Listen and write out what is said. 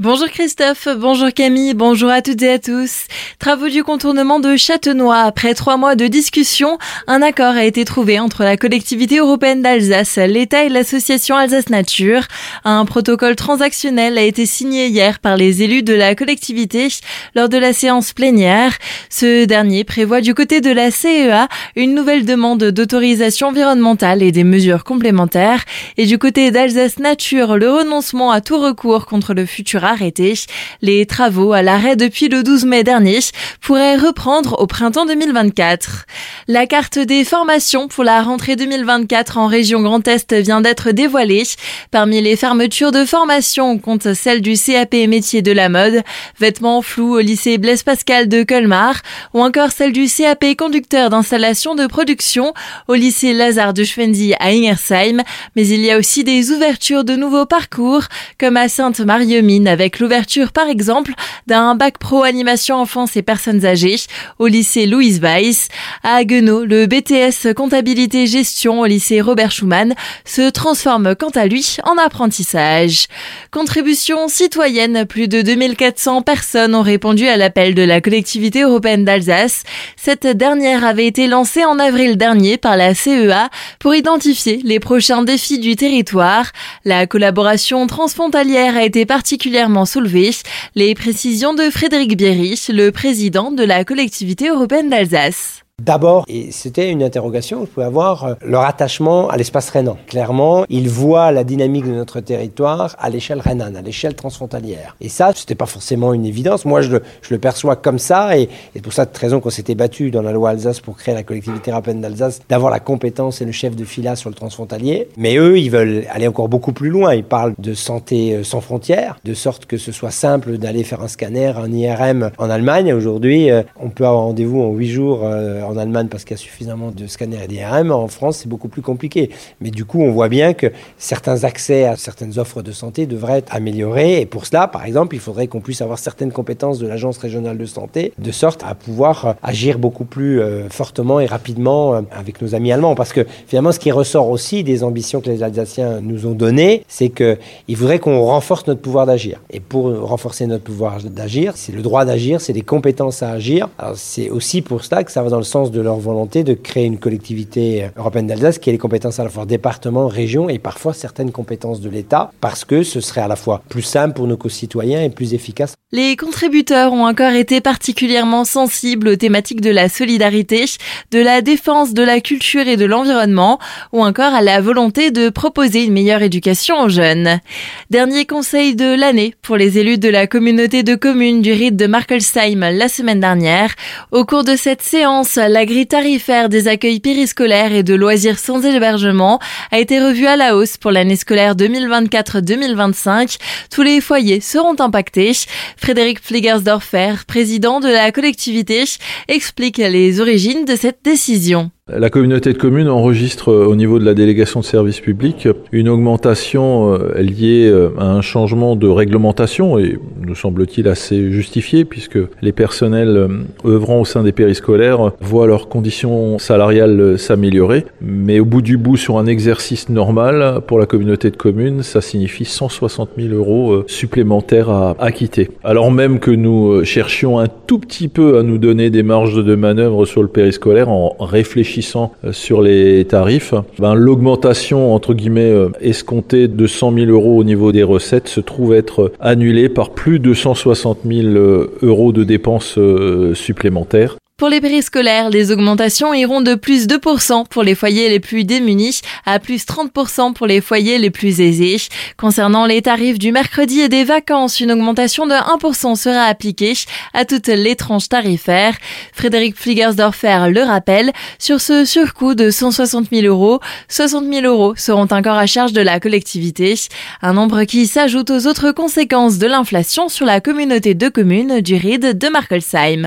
Bonjour Christophe, bonjour Camille, bonjour à toutes et à tous. Travaux du contournement de Châtenois. Après trois mois de discussion, un accord a été trouvé entre la collectivité européenne d'Alsace, l'État et l'association Alsace Nature. Un protocole transactionnel a été signé hier par les élus de la collectivité lors de la séance plénière. Ce dernier prévoit du côté de la CEA une nouvelle demande d'autorisation environnementale et des mesures complémentaires. Et du côté d'Alsace Nature, le renoncement à tout recours contre le futur arrêté. Les travaux à l'arrêt depuis le 12 mai dernier pourraient reprendre au printemps 2024. La carte des formations pour la rentrée 2024 en région Grand Est vient d'être dévoilée. Parmi les fermetures de formation, on compte celle du CAP métier de la mode, vêtements flous au lycée Blaise Pascal de Colmar, ou encore celle du CAP conducteur d'installation de production au lycée Lazare de Schwendi à Ingersheim. Mais il y a aussi des ouvertures de nouveaux parcours, comme à Sainte-Marie-aux-Mines avec l'ouverture par exemple d'un bac pro animation enfance et personnes âgées au lycée Louise Weiss. À Haguenau, le BTS comptabilité gestion au lycée Robert Schumann se transforme quant à lui en apprentissage. Contribution citoyenne, plus de 2400 personnes ont répondu à l'appel de la collectivité européenne d'Alsace. Cette dernière avait été lancée en avril dernier par la CEA pour identifier les prochains défis du territoire. La collaboration transfrontalière a été particulièrement soulevé. Les précisions de Frédéric Bierry, le président de la collectivité européenne d'Alsace. D'abord, et c'était une interrogation, vous pouvez avoir euh, leur attachement à l'espace rhénan. Clairement, ils voient la dynamique de notre territoire à l'échelle rhénane, à l'échelle transfrontalière. Et ça, c'était pas forcément une évidence. Moi, je le, je perçois comme ça, et, et pour de raison qu'on s'était battu dans la loi Alsace pour créer la collectivité européenne d'Alsace, d'avoir la compétence et le chef de fila sur le transfrontalier. Mais eux, ils veulent aller encore beaucoup plus loin. Ils parlent de santé euh, sans frontières, de sorte que ce soit simple d'aller faire un scanner, un IRM en Allemagne. Aujourd'hui, euh, on peut avoir rendez-vous en huit jours en Allemagne parce qu'il y a suffisamment de scanners et d'IRM. En France, c'est beaucoup plus compliqué. Mais du coup, on voit bien que certains accès à certaines offres de santé devraient être améliorés. Et pour cela, par exemple, il faudrait qu'on puisse avoir certaines compétences de l'Agence régionale de santé, de sorte à pouvoir agir beaucoup plus euh, fortement et rapidement euh, avec nos amis allemands. Parce que finalement, ce qui ressort aussi des ambitions que les Alsaciens nous ont données, c'est qu'il faudrait qu'on renforce notre pouvoir d'agir. Et pour renforcer notre pouvoir d'agir, c'est le droit d'agir, c'est des compétences à agir. C'est aussi pour cela que ça va dans le sens de leur volonté de créer une collectivité européenne d'Alsace qui ait les compétences à la fois département, région et parfois certaines compétences de l'État, parce que ce serait à la fois plus simple pour nos concitoyens et plus efficace. Les contributeurs ont encore été particulièrement sensibles aux thématiques de la solidarité, de la défense de la culture et de l'environnement, ou encore à la volonté de proposer une meilleure éducation aux jeunes. Dernier conseil de l'année pour les élus de la communauté de communes du rite de Markelsheim la semaine dernière. Au cours de cette séance, la grille tarifaire des accueils périscolaires et de loisirs sans hébergement a été revue à la hausse pour l'année scolaire 2024-2025. Tous les foyers seront impactés. Frédéric Fligersdorfer, président de la collectivité, explique les origines de cette décision. La communauté de communes enregistre euh, au niveau de la délégation de services publics une augmentation euh, liée euh, à un changement de réglementation et nous semble-t-il assez justifié puisque les personnels œuvrant au sein des périscolaires voient leurs conditions salariales s'améliorer. Mais au bout du bout, sur un exercice normal pour la communauté de communes, ça signifie 160 000 euros supplémentaires à acquitter. Alors même que nous cherchions un tout petit peu à nous donner des marges de manœuvre sur le périscolaire en réfléchissant euh, sur les tarifs, ben, l'augmentation entre guillemets euh, escomptée de 100 000 euros au niveau des recettes se trouve être annulée par plus de 160 000 euh, euros de dépenses supplémentaires. Pour les périscolaires, les augmentations iront de plus 2% pour les foyers les plus démunis à plus 30% pour les foyers les plus aisés. Concernant les tarifs du mercredi et des vacances, une augmentation de 1% sera appliquée à toutes les tranches tarifaires. Frédéric Fligersdorfer le rappelle, sur ce surcoût de 160 000 euros, 60 000 euros seront encore à charge de la collectivité. Un nombre qui s'ajoute aux autres conséquences de l'inflation sur la communauté de communes du RID de Markelsheim.